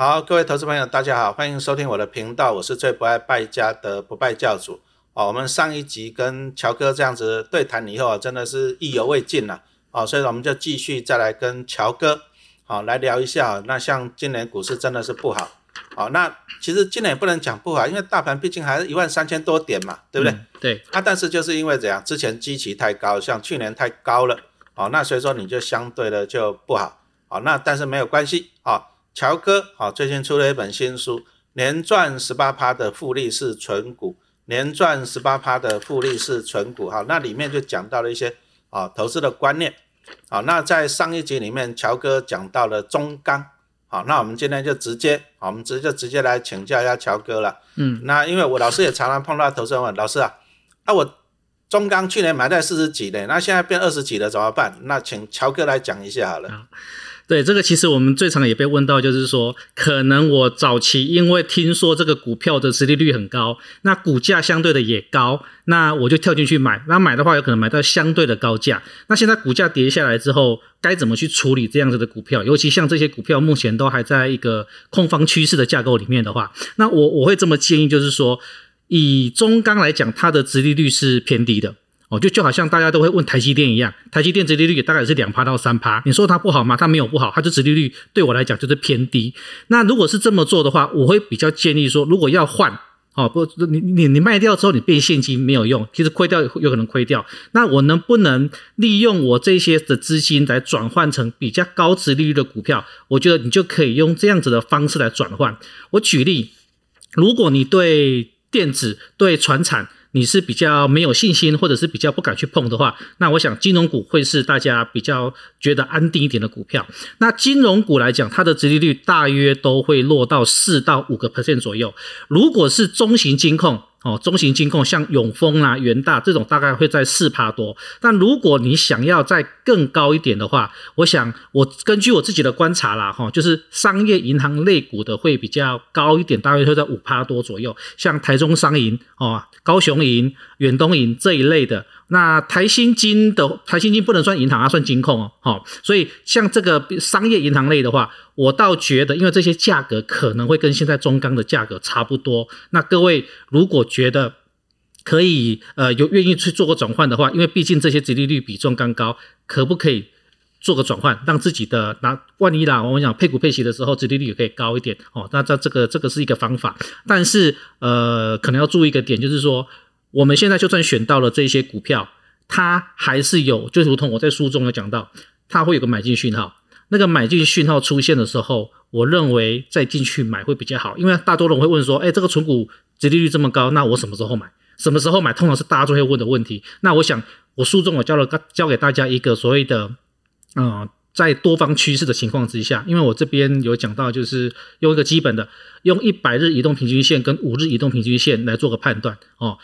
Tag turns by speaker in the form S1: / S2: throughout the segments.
S1: 好，各位投资朋友，大家好，欢迎收听我的频道，我是最不爱败家的不败教主。哦，我们上一集跟乔哥这样子对谈以后啊，真的是意犹未尽了。哦，所以我们就继续再来跟乔哥，好来聊一下。那像今年股市真的是不好。好，那其实今年也不能讲不好，因为大盘毕竟还是一万三千多点嘛，对不对？
S2: 对。
S1: 啊，但是就是因为怎样，之前基期太高，像去年太高了，哦，那所以说你就相对的就不好。好，那但是没有关系。好，乔哥，好，最近出了一本新书，年赚十八趴的复利是存股，年赚十八趴的复利是存股。好，那里面就讲到了一些啊投资的观念。好，那在上一集里面，乔哥讲到了中钢。好，那我们今天就直接，好，我们直接就直接来请教一下乔哥了。嗯，那因为我老师也常常碰到投资人问老师啊，那我中钢去年买在四十几的，那现在变二十几了怎么办？那请乔哥来讲一下好了。
S2: 对这个，其实我们最常也被问到，就是说，可能我早期因为听说这个股票的实利率很高，那股价相对的也高，那我就跳进去买。那买的话，有可能买到相对的高价。那现在股价跌下来之后，该怎么去处理这样子的股票？尤其像这些股票目前都还在一个空方趋势的架构里面的话，那我我会这么建议，就是说，以中钢来讲，它的殖利率是偏低的。哦，就就好像大家都会问台积电一样，台积电殖利率大概是两趴到三趴，你说它不好吗？它没有不好，它的殖利率对我来讲就是偏低。那如果是这么做的话，我会比较建议说，如果要换，哦不，你你你卖掉之后你变现金没有用，其实亏掉有可能亏掉。那我能不能利用我这些的资金来转换成比较高值利率的股票？我觉得你就可以用这样子的方式来转换。我举例，如果你对电子、对船产，你是比较没有信心，或者是比较不敢去碰的话，那我想金融股会是大家比较觉得安定一点的股票。那金融股来讲，它的殖利率大约都会落到四到五个 percent 左右。如果是中型金控，哦，中型金控像永丰啦、元大这种，大概会在四趴多。但如果你想要再更高一点的话，我想我根据我自己的观察啦，哈，就是商业银行类股的会比较高一点，大约会在五趴多左右。像台中商银、哦，高雄银、远东银这一类的。那台新金的台新金不能算银行，它算金控哦，好，所以像这个商业银行类的话，我倒觉得，因为这些价格可能会跟现在中钢的价格差不多。那各位如果觉得可以，呃，有愿意去做个转换的话，因为毕竟这些殖利率比中钢高，可不可以做个转换，让自己的拿万一啦，我们讲配股配息的时候，殖利率也可以高一点哦。那这这个这个是一个方法，但是呃，可能要注意一个点，就是说。我们现在就算选到了这些股票，它还是有，就如同我在书中有讲到，它会有个买进讯号。那个买进讯号出现的时候，我认为再进去买会比较好，因为大多人会问说，哎，这个存股殖利率这么高，那我什么时候买？什么时候买？通常是大家都会问的问题。那我想，我书中我教了教给大家一个所谓的，嗯，在多方趋势的情况之下，因为我这边有讲到，就是用一个基本的，用一百日移动平均线跟五日移动平均线来做个判断哦。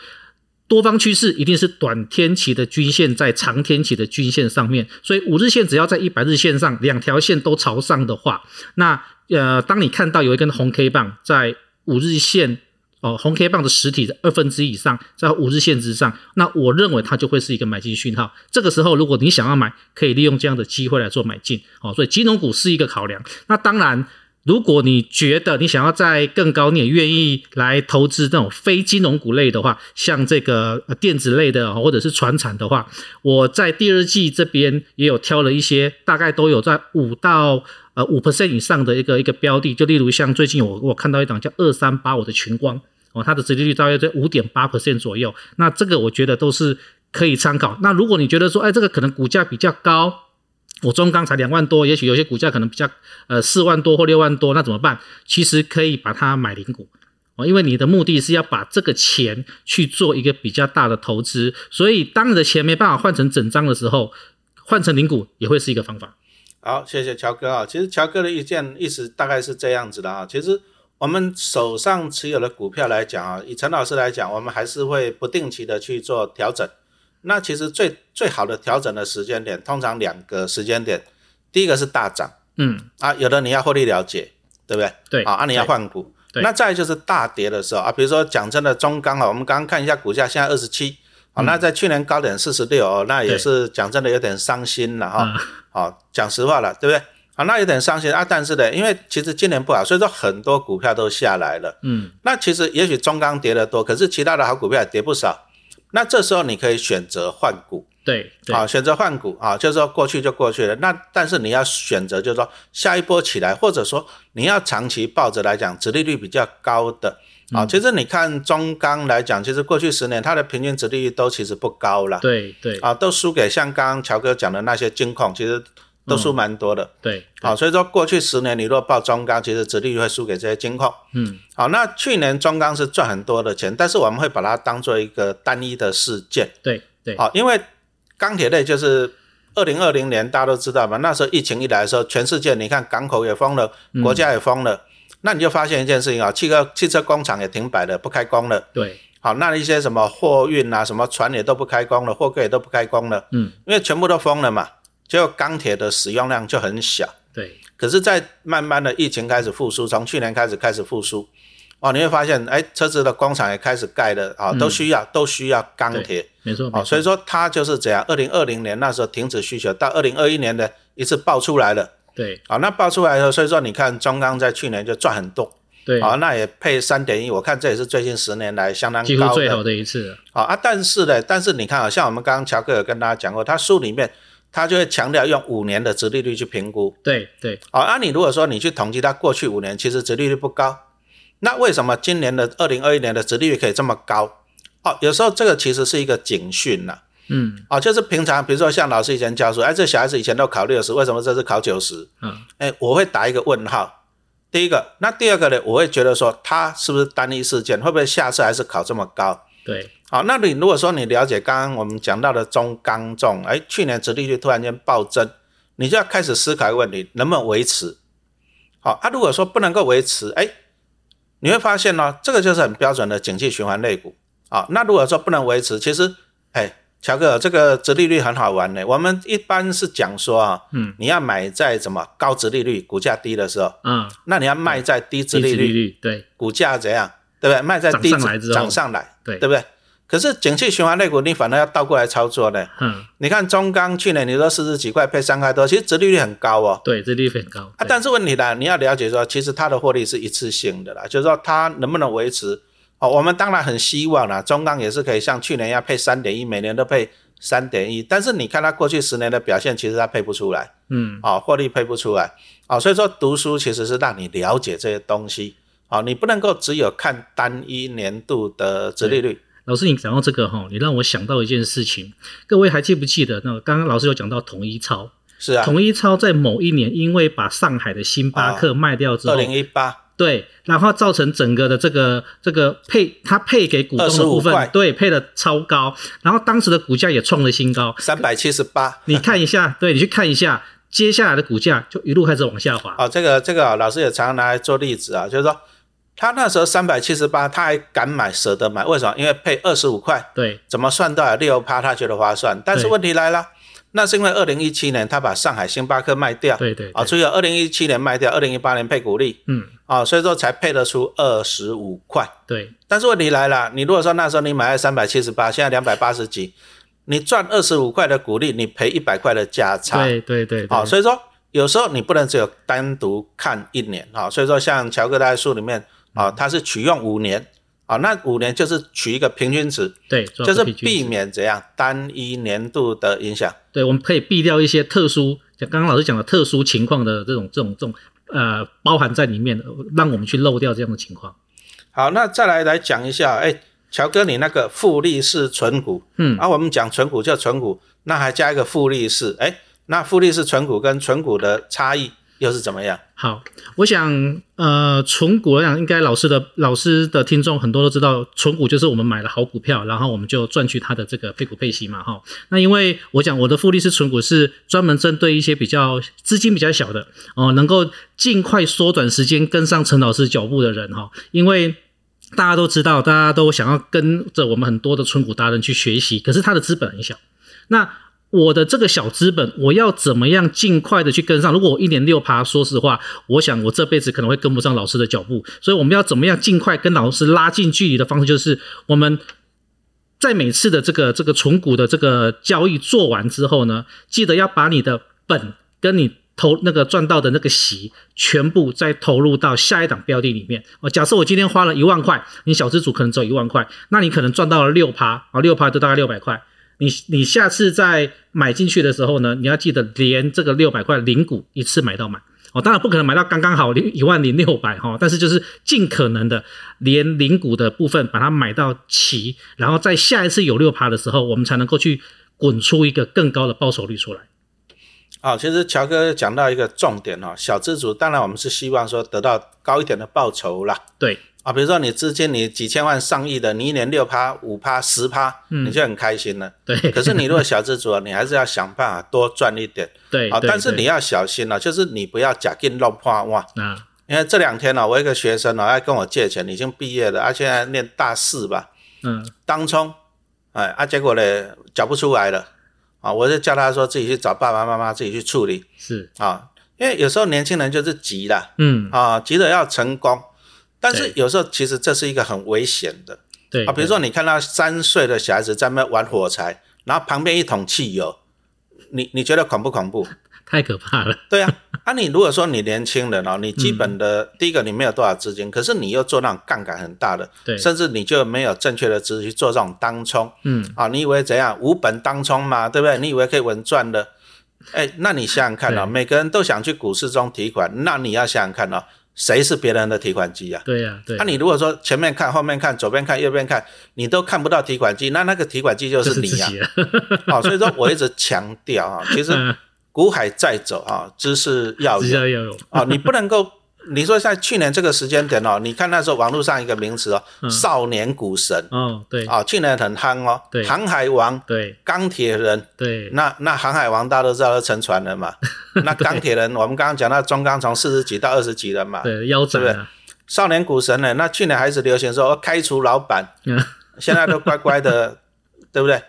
S2: 多方趋势一定是短天期的均线在长天期的均线上面，所以五日线只要在一百日线上两条线都朝上的话，那呃，当你看到有一根红 K 棒在五日线哦红 K 棒的实体的二分之一以上在五日线之上，那我认为它就会是一个买进讯号。这个时候，如果你想要买，可以利用这样的机会来做买进哦。所以金融股是一个考量。那当然。如果你觉得你想要在更高，你也愿意来投资这种非金融股类的话，像这个电子类的或者是船产的话，我在第二季这边也有挑了一些，大概都有在五到呃五 percent 以上的一个一个标的，就例如像最近我我看到一档叫二三八五的群光哦，它的殖利率大约在五点八 percent 左右，那这个我觉得都是可以参考。那如果你觉得说，哎，这个可能股价比较高。我中钢才两万多，也许有些股价可能比较呃四万多或六万多，那怎么办？其实可以把它买零股哦，因为你的目的是要把这个钱去做一个比较大的投资，所以当你的钱没办法换成整张的时候，换成零股也会是一个方法。
S1: 好，谢谢乔哥啊。其实乔哥的意见意思大概是这样子的啊。其实我们手上持有的股票来讲啊，以陈老师来讲，我们还是会不定期的去做调整。那其实最最好的调整的时间点，通常两个时间点，第一个是大涨，嗯啊，有的你要获利了结，对不对？
S2: 对，
S1: 啊，你要换股。那再就是大跌的时候啊，比如说讲真的，中钢啊，我们刚刚看一下股价现在二十七，啊，那在去年高点四十六哦，那也是讲真的有点伤心了哈。好，讲实话了，对不对？啊，那有点伤心啊。但是呢，因为其实今年不好，所以说很多股票都下来了。
S2: 嗯，
S1: 那其实也许中钢跌得多，可是其他的好股票也跌不少。那这时候你可以选择换股，
S2: 对对
S1: 啊，选择换股啊，就是说过去就过去了。那但是你要选择，就是说下一波起来，或者说你要长期抱着来讲，殖利率比较高的啊。其实你看中钢来讲，其实过去十年它的平均殖利率都其实不高了。
S2: 对对
S1: 啊，都输给像刚刚乔哥讲的那些金控，其实都输蛮多的。
S2: 对，
S1: 好、所以说过去十年你若报中钢，其实殖利率会输给这些金控。
S2: 嗯，
S1: 好，那去年中钢是赚很多的钱，但是我们会把它当做一个单一的事件。
S2: 对对，
S1: 好，因为钢铁类就是二零二零年大家都知道嘛，那时候疫情一来的时候，全世界你看港口也封了，国家也封了，那你就发现一件事情啊，汽车汽车工厂也停摆了，不开工了。
S2: 对，
S1: 好，那一些什么货运啊，什么船也都不开工了，货柜也都不开工了，
S2: 嗯，
S1: 因为全部都封了嘛，结果钢铁的使用量就很小。
S2: 对，
S1: 可是，在慢慢的疫情开始复苏，从去年开始开始复苏，哦，你会发现，哎，车子的工厂也开始盖了，啊、都需要都需要钢铁，
S2: 没错，
S1: 哦，所以说它就是这样。二零二零年那时候停止需求，到二零二一年的一次爆出来了，
S2: 对。
S1: 啊、那爆出来了，所以说你看中钢在去年就赚很多，
S2: 对，
S1: 啊、那也配三点一，我看这也是最近十年来相当
S2: 几乎
S1: 高的，
S2: 最好的一次好。
S1: 啊啊，但是呢，但是你看啊，像我们刚刚乔克有跟大家讲过，他书里面他就会强调用五年的殖利率去评估，
S2: 对对，
S1: 好、啊，你如果说你去统计它过去五年，其实殖利率不高，那为什么今年的二零二一年的殖利率可以这么高？哦，有时候这个其实是一个警讯呐、
S2: 嗯
S1: 哦，就是平常比如说像老师以前教书，哎，这小孩子以前都考六十，为什么这次考九十？
S2: 嗯，
S1: 哎，我会打一个问号。第一个，那第二个呢？我会觉得说，他是不是单一事件？会不会下次还是考这么高？
S2: 对
S1: 好，那你如果说你了解刚刚我们讲到的中钢重，哎，去年殖利率突然间暴增，你就要开始思考一个问题，能不能维持？好，啊，如果说不能够维持，哎，你会发现呢、这个就是很标准的景气循环类股。啊，那如果说不能维持，其实，哎，乔哥，这个殖利率很好玩的。我们一般是讲说啊，
S2: 嗯，
S1: 你要买在什么高殖利率、股价低的时候，
S2: 嗯，
S1: 那你要卖在低殖利率、
S2: 利率，对
S1: 股价怎样，对不对？卖在低
S2: 涨上来
S1: 涨上来，
S2: 对
S1: 对不对？可是景气循环类股，你反而要倒过来操作呢。
S2: 嗯，
S1: 你看中钢去年你说四十几块配三块多，其实殖利率很高哦。
S2: 对，这利率很高。
S1: 啊，但是问题呢，你要了解说，其实它的获利是一次性的啦，就是说它能不能维持哦，我们当然很希望啦，中钢也是可以像去年要配三点一，每年都配三点一，但是你看它过去十年的表现，其实它配不出来，
S2: 嗯，
S1: 哦，获利配不出来，哦，所以说读书其实是让你了解这些东西，哦，你不能够只有看单一年度的殖利率，
S2: 老师，你讲到这个哈，你让我想到一件事情。各位还记不记得？那个刚刚老师有讲到统一超，
S1: 是啊，
S2: 统一超在某一年因为把上海的星巴克卖掉之后二，
S1: 零一八
S2: 对，然后造成整个的这个这个配，它配给股东的部分，对，配的超高，然后当时的股价也创了新高。
S1: 三百七十八，
S2: 你看一下，对你去看一下，接下来的股价就一路开始往下滑。
S1: 哦，这个这个、啊、老师也常常拿来做例子啊，就是说他那时候三百七十八，他还敢买，舍得买，为什么？因为配二十五块，
S2: 对。
S1: 怎么算都有六趴，他觉得划算。但是
S2: 对。
S1: 问题来了，那是因为二零一七年他把上海星巴克卖掉，
S2: 对对，
S1: 啊，
S2: 对
S1: 所以二零一七年卖掉，二零一八年配股利，
S2: 嗯，
S1: 啊，所以说才配得出二十五块。
S2: 对。
S1: 但是问题来了，你如果说那时候你买了三百七十八，现在两百八十几，你赚二十五块的股利，你赔一百块的价差，
S2: 对对对，
S1: 好、
S2: 对
S1: 所以说有时候你不能只有单独看一年啊、所以说像乔哥在书里面啊、它是取用五年啊、那五年就是取一个平均值，
S2: 对，
S1: 就是避免怎样单一年度的影响。
S2: 对，我们可以避掉一些特殊，像刚刚老师讲的特殊情况的这种这种这种呃包含在里面的，让我们去漏掉这样的情况。
S1: 好，那再来来讲一下，哎，乔哥你那个复利式存股，
S2: 嗯
S1: 啊，我们讲存股叫存股，那还加一个复利式，哎，那复利式存股跟存股的差异又是怎么样？
S2: 好，我想，呃，纯股，我想应该老师的老师的听众很多都知道，纯股就是我们买了好股票，然后我们就赚取它的这个配股配息嘛，哈。那因为我讲我的复利是纯股，是专门针对一些比较资金比较小的哦、能够尽快缩短时间跟上陈老师脚步的人哈，因为。大家都知道，大家都想要跟着我们很多的纯股达人去学习，可是他的资本很小。那我的这个小资本，我要怎么样尽快的去跟上？如果我一年六趴，说实话，我想我这辈子可能会跟不上老师的脚步。所以我们要怎么样尽快跟老师拉近距离的方式，就是我们在每次的这个这个存股的这个交易做完之后呢，记得要把你的本跟你投那个赚到的那个息，全部再投入到下一档标的里面。哦，假设我今天花了一万块，你小资主可能只有一万块，那你可能赚到了六趴，啊，六趴就大概六百块。你你下次再买进去的时候呢，你要记得连这个六百块零股一次买到满。哦，当然不可能买到刚刚好一万零六百哈，但是就是尽可能的连零股的部分把它买到齐，然后在下一次有六趴的时候，我们才能够去滚出一个更高的报酬率出来。
S1: 啊，其实乔哥讲到一个重点哦，小资主当然我们是希望说得到高一点的报酬啦。
S2: 对。
S1: 啊，比如说你资金你几千万上亿的，你一年六趴五趴十趴，你就很开心了。
S2: 对。
S1: 可是你如果小资主啊，你还是要想办法多赚一点。
S2: 对。
S1: 啊，但是你要小心了，就是你不要假进弄破哇。啊。因为这两天呢，我一个学生呢要跟我借钱，已经毕业了，而且念大四吧。嗯。当冲，哎啊，结果呢缴不出来了。啊，我就叫他说自己去找爸爸妈妈自己去处理。
S2: 是。
S1: 啊，因为有时候年轻人就是急了。嗯。啊，急着要成功。但是有时候其实这是一个很危险的，
S2: 对
S1: 啊，比如说你看到三岁的小孩子在那玩火柴，然后旁边一桶汽油，你你觉得恐不恐怖？
S2: 太可怕了。
S1: 对啊，啊你如果说你年轻人哦，你基本的第一个你没有多少资金，可是你又做那种杠杆很大的，
S2: 对，
S1: 甚至你就没有正确的知识去做这种当冲，嗯，啊，你以为怎样无本当冲嘛，对不对？你以为可以稳赚的？哎，那你想想看哦，每个人都想去股市中提款，那你要想想看哦。谁是别人的提款机
S2: 啊？对呀，对。
S1: 那你如果说前面看、后面看、左边看、右边看，你都看不到提款机，那那个提款机就是你呀。好，所以说我一直强调啊，其实股海在走啊，知识要有。啊，你不能够。你说在去年这个时间点哦，你看那时候网络上一个名词哦，少年股神。
S2: 哦，对，
S1: 啊，去年很夯哦，
S2: 对，
S1: 航海王，
S2: 对，
S1: 钢铁人，
S2: 对，
S1: 那那航海王大家都知道是沉船了嘛，那钢铁人我们刚刚讲到中钢从四十几到二十几人嘛，
S2: 对，腰斩
S1: 了，少年股神呢，那去年还是流行说开除老板，现在都乖乖的，对不对？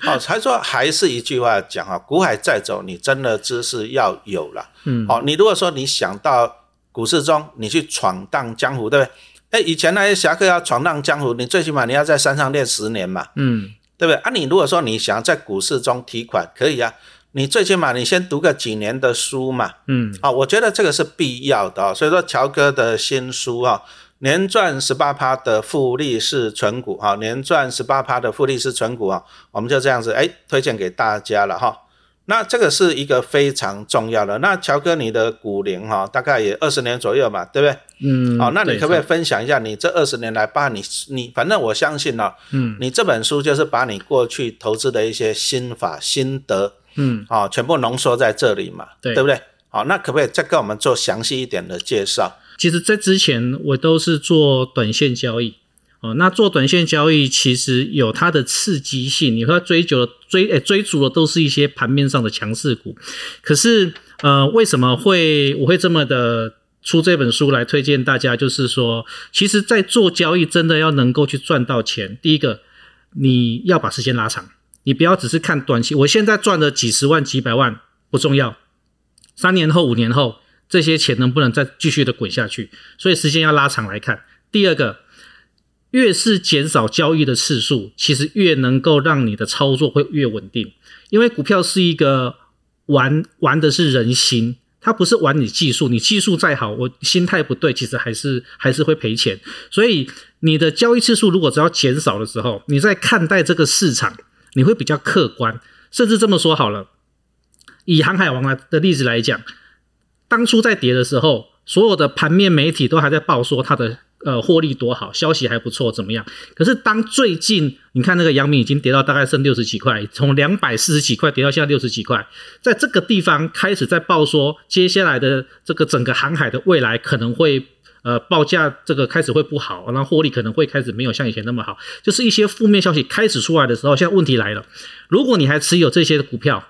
S1: 好，还说还是一句话讲啊，股海再走，你真的知识要有了，嗯，好，你如果说你想到。股市中，你去闯荡江湖，对不对？哎，以前那些侠客要闯荡江湖，你最起码你要在山上练十年嘛，嗯，对不对？啊，你如果说你想要在股市中提款，可以啊，你最起码你先读个几年的书嘛，嗯，啊，我觉得这个是必要的啊。所以说，乔哥的新书啊，年赚十八趴的复利是存股啊，年赚十八趴的复利是存股啊，我们就这样子哎，推荐给大家了哈。那这个是一个非常重要的。那乔哥，你的股龄哈，大概也二十年左右嘛，对不对？嗯。好，那你可不可以分享一下你这二十年来把你你反正我相信呢，嗯，你这本书就是把你过去投资的一些心法心得，嗯，啊，全部浓缩在这里嘛，对，对不对？好，那可不可以再跟我们做详细一点的介绍？
S2: 其实，在之前我都是做短线交易。哦，那做短线交易其实有它的刺激性，你说追求的追诶追逐的都是一些盘面上的强势股，可是呃为什么会我会这么的出这本书来推荐大家？就是说，其实，在做交易真的要能够去赚到钱，第一个你要把时间拉长，你不要只是看短期，我现在赚了几十万几百万不重要，三年后五年后这些钱能不能再继续的滚下去？所以时间要拉长来看。第二个。越是减少交易的次数，其实越能够让你的操作会越稳定。因为股票是一个玩玩的是人心，它不是玩你技术。你技术再好，我心态不对，其实还是还是会赔钱。所以你的交易次数如果只要减少的时候，你在看待这个市场，你会比较客观。甚至这么说好了，以航海王来的例子来讲，当初在跌的时候，所有的盘面媒体都还在报说它的。呃，获利多好，消息还不错，怎么样？可是当最近你看那个阳明已经跌到大概剩六十几块，从两百四十几块跌到现在六十几块，在这个地方开始在报说，接下来的这个整个航海的未来可能会呃报价这个开始会不好，然后获利可能会开始没有像以前那么好，就是一些负面消息开始出来的时候，现在问题来了，如果你还持有这些股票，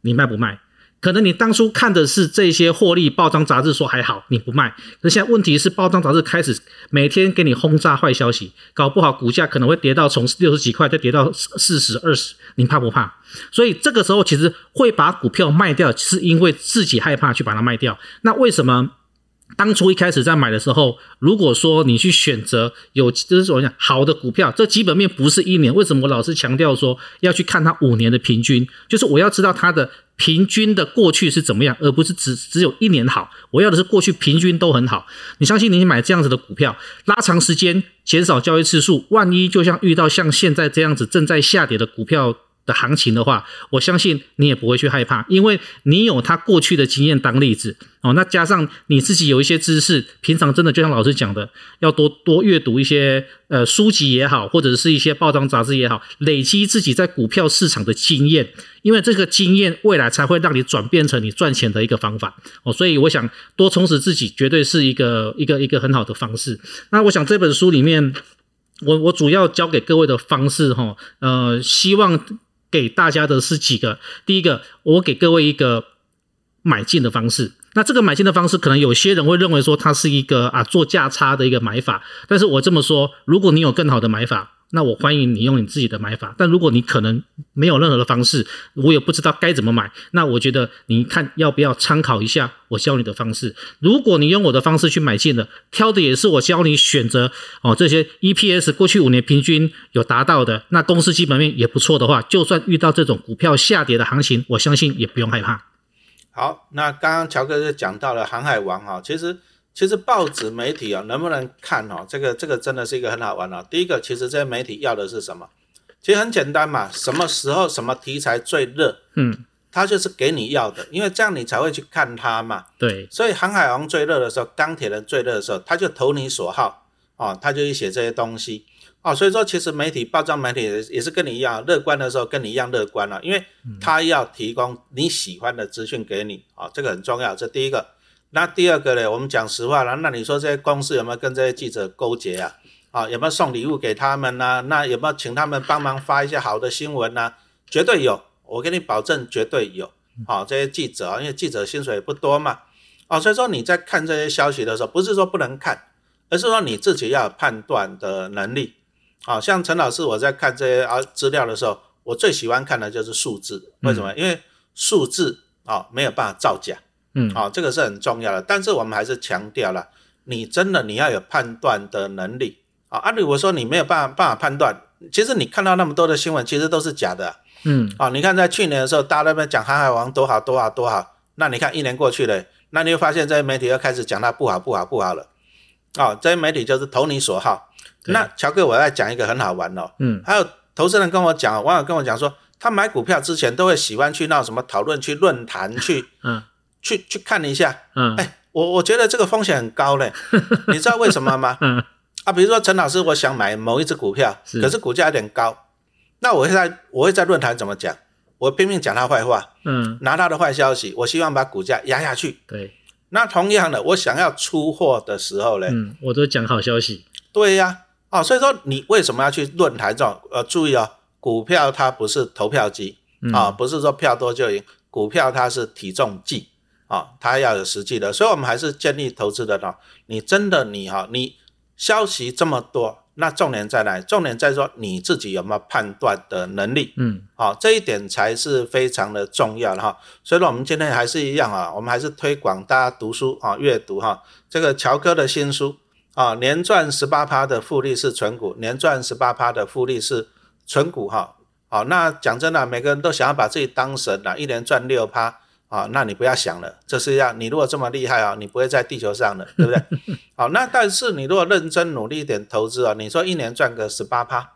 S2: 你卖不卖？可能你当初看的是这些获利报章杂志说还好，你不卖。可现在问题是报章杂志开始每天给你轰炸坏消息，搞不好股价可能会跌到从六十几块再跌到四十二十，你怕不怕？所以这个时候其实会把股票卖掉，是因为自己害怕去把它卖掉。那为什么当初一开始在买的时候，如果说你去选择有就是我讲好的股票，这基本面不是一年，为什么我老是强调说要去看它五年的平均？就是我要知道它的平均的过去是怎么样，而不是只只有一年好。我要的是过去平均都很好。你相信你买这样子的股票，拉长时间，减少交易次数，万一就像遇到像现在这样子正在下跌的股票。行情的话，我相信你也不会去害怕，因为你有他过去的经验当例子哦。那加上你自己有一些知识，平常真的就像老师讲的，要多多阅读一些呃书籍也好，或者是一些报章杂志也好，累积自己在股票市场的经验，因为这个经验未来才会让你转变成你赚钱的一个方法哦。所以我想多充实自己，绝对是一个一个一个很好的方式。那我想这本书里面，我我主要教给各位的方式哈，呃，希望。给大家的是几个，第一个，我给各位一个买进的方式。那这个买进的方式，可能有些人会认为说它是一个啊做价差的一个买法，但是我这么说，如果你有更好的买法。那我欢迎你用你自己的买法，但如果你可能没有任何的方式，我也不知道该怎么买，那我觉得你看要不要参考一下我教你的方式。如果你用我的方式去买进的，挑的也是我教你选择哦这些 EPS 过去五年平均有达到的，那公司基本面也不错的话，就算遇到这种股票下跌的行情，我相信也不用害怕。
S1: 好，那刚刚乔哥就讲到了航海王哈，其实。其实报纸媒体啊，能不能看哦？这个这个真的是一个很好玩哦。第一个，其实这些媒体要的是什么？其实很简单嘛，什么时候什么题材最热，
S2: 嗯，
S1: 它就是给你要的，因为这样你才会去看它嘛。
S2: 对。
S1: 所以航海王最热的时候，钢铁人最热的时候，他就投你所好哦，他就去写这些东西哦。所以说，其实媒体、报章媒体也是跟你一样，乐观的时候跟你一样乐观了，因为他要提供你喜欢的资讯给你啊，这个很重要。这第一个。那第二个呢？我们讲实话了。那你说这些公司有没有跟这些记者勾结啊？啊，有没有送礼物给他们呢？那有没有请他们帮忙发一些好的新闻呢？绝对有，我给你保证，绝对有。好，这些记者啊，因为记者薪水也不多嘛。哦，所以说你在看这些消息的时候，不是说不能看，而是说你自己要有判断的能力。好，像陈老师我在看这些啊资料的时候，我最喜欢看的就是数字。为什么？因为数字啊没有办法造假。
S2: 嗯，
S1: 好，这个是很重要的，但是我们还是强调了，你真的你要有判断的能力啊。啊，如果说你没有办法办法判断，其实你看到那么多的新闻，其实都是假的。
S2: 嗯，
S1: 啊，你看在去年的时候，大家那边讲航海王多好多好多好，那你看一年过去了，那你会发现这些媒体又开始讲它不好不好不好了。哦，这些媒体就是投你所好。那乔哥，我再讲一个很好玩哦。
S2: 嗯，
S1: 还有投资人跟我讲，网友跟我讲说，他买股票之前都会喜欢去那什么讨论区、论坛去。
S2: 嗯。
S1: 去去看一下，
S2: 嗯，
S1: 哎，我我觉得这个风险很高嘞，你知道为什么吗？
S2: 嗯，
S1: 啊，比如说陈老师，我想买某一只股票，可是股价有点高，那我会在我会在论坛怎么讲？我拼命讲他坏话，
S2: 嗯，
S1: 拿他的坏消息，我希望把股价压下去。
S2: 对，
S1: 那同样的，我想要出货的时候嘞，
S2: 嗯，我都讲好消息。
S1: 对呀，哦，所以说你为什么要去论坛这种？呃，注意哦，股票它不是投票机啊，不是说票多就赢，股票它是体重计。啊，它要有实际的，所以我们还是建议投资的呢。你真的你哈，你消息这么多，那重点在哪？重点在说你自己有没有判断的能力。
S2: 嗯，
S1: 好，这一点才是非常的重要的哈。所以说我们今天还是一样啊，我们还是推广大家读书啊，阅读哈。这个乔哥的新书啊，年赚十八趴的复利是存股，年赚十八趴的复利是存股哈。好，那讲真的，每个人都想要把自己当神了，一年赚六趴。啊，那你不要想了，这是要你如果这么厉害啊，你不会在地球上的，对不对？好，那但是你如果认真努力一点投资啊，你说一年赚个十八趴，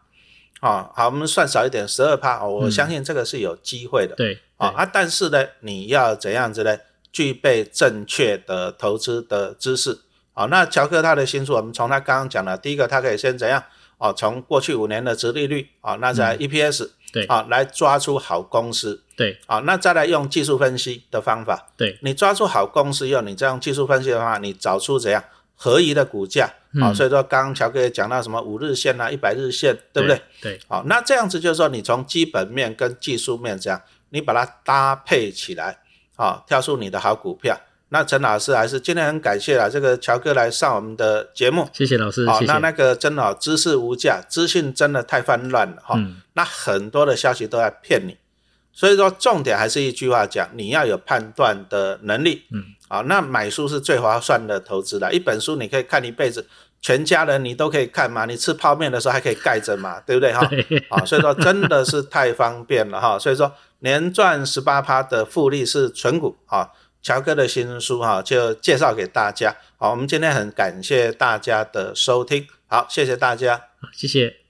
S1: 啊，好，我们算少一点，十二趴，我相信这个是有机会的。
S2: 对，
S1: 啊啊，但是呢，你要怎样子呢？具备正确的投资的知识。好，那乔克他的新书，我们从他刚刚讲的，第一个他可以先怎样？哦，从过去五年的殖利率啊，那在 EPS。
S2: 对
S1: 啊，来抓出好公司。
S2: 对
S1: 啊，那再来用技术分析的方法。
S2: 对，
S1: 你抓出好公司，用你这样技术分析的话，你找出怎样合宜的股价啊。所以说，刚刚乔哥也讲到什么五日线啊、一百日线，对不对？
S2: 对。
S1: 好，那这样子就是说，你从基本面跟技术面这样，你把它搭配起来，啊，挑出你的好股票。那陈老师还是今天很感谢了这个乔哥来上我们的节目，
S2: 谢谢老师。
S1: 好，那那个真的知识无价，资讯真的太泛滥了哈。那很多的消息都在骗你，所以说重点还是一句话讲，你要有判断的能力。
S2: 嗯，
S1: 啊，那买书是最划算的投资了，一本书你可以看一辈子，全家人你都可以看嘛，你吃泡面的时候还可以盖着嘛，对不对哈？
S2: 对，
S1: 啊，所以说真的是太方便了哈，所以说年赚十八趴的复利是纯股啊。乔哥的新书哈，就介绍给大家。好，我们今天很感谢大家的收听，好，谢谢大家，
S2: 谢谢。